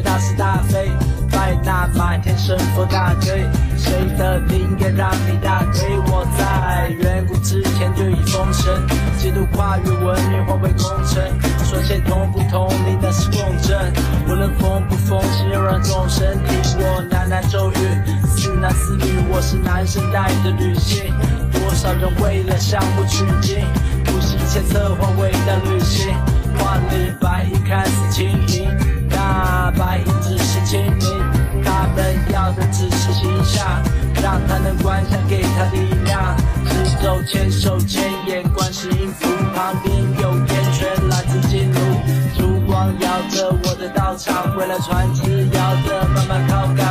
大是大非。拜那满天神佛大堆，谁的灵验让你大堆。我在远古之前就已封神，基度跨越文明化为功臣。说些同不同，理那是共振。无论风不风，心要让众生听我喃喃咒语。似男似女，我是男生带的女性。多少人为了项目取经，不惜一切策划伟大旅行。万里白一看似轻盈。白衣只是精灵。他们要的只是形象，让他能观想，给他力量。直走牵手牵眼，观世音符旁边有烟圈，来自金炉。烛光摇着我的道场，未来船只摇着慢慢靠港，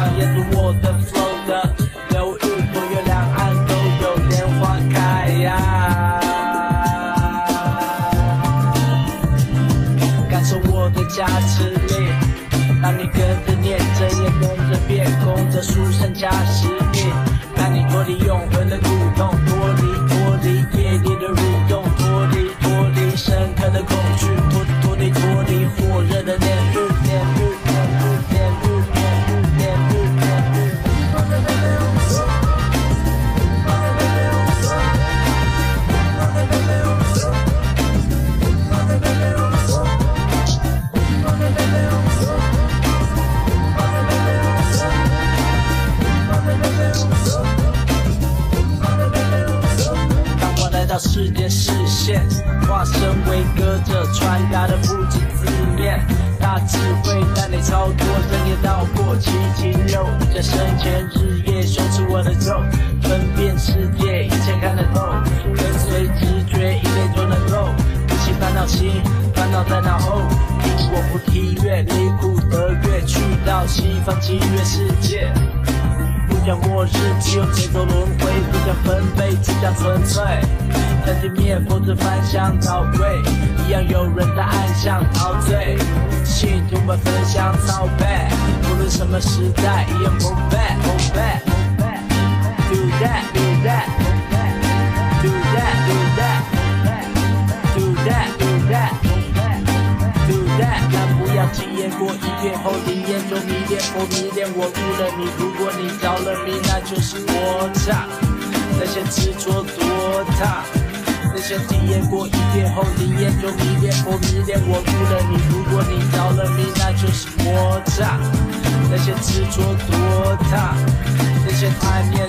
世界视线，化身为歌者，传达的不止字面，大智慧带你超脱，人也道过七情六，在生前日夜修持我的咒，分辨世界，一切看得透，跟随直觉，一类就能够，不起烦恼心，烦恼在脑后，听我不提月，离苦得乐，去到西方极乐世界。像末日，只有节奏轮回；不想分贝，只想纯粹。在地面佛子翻箱倒柜，一样有人在暗巷陶醉。信徒们分享操背，无论什么时代，一样体验过一遍后灵验就迷恋我迷恋我入了你，如果你着了迷，那就是魔障。那些执着多大？那些体验过一遍后灵验就迷恋我迷恋我入了你，如果你着了迷，那就是魔障。那些执着多大？那些贪念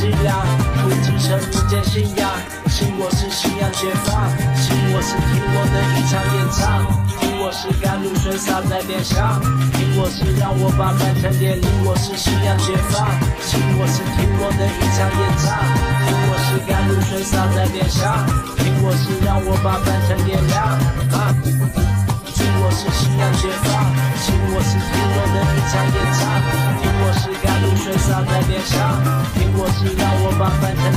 伎俩，不继承民间信仰，信我是信仰解放，信我是听我的一场演唱，听我是甘露水洒在脸上，听我是让我把满城点亮，我是信仰解放，信我是听我的一场演唱，听我是甘露水洒在脸上，听我是让我把满城点亮啊。听我是信仰解放，听我是听我的一场演唱，听我是甘露水洒在脸上，听我是让我把凡尘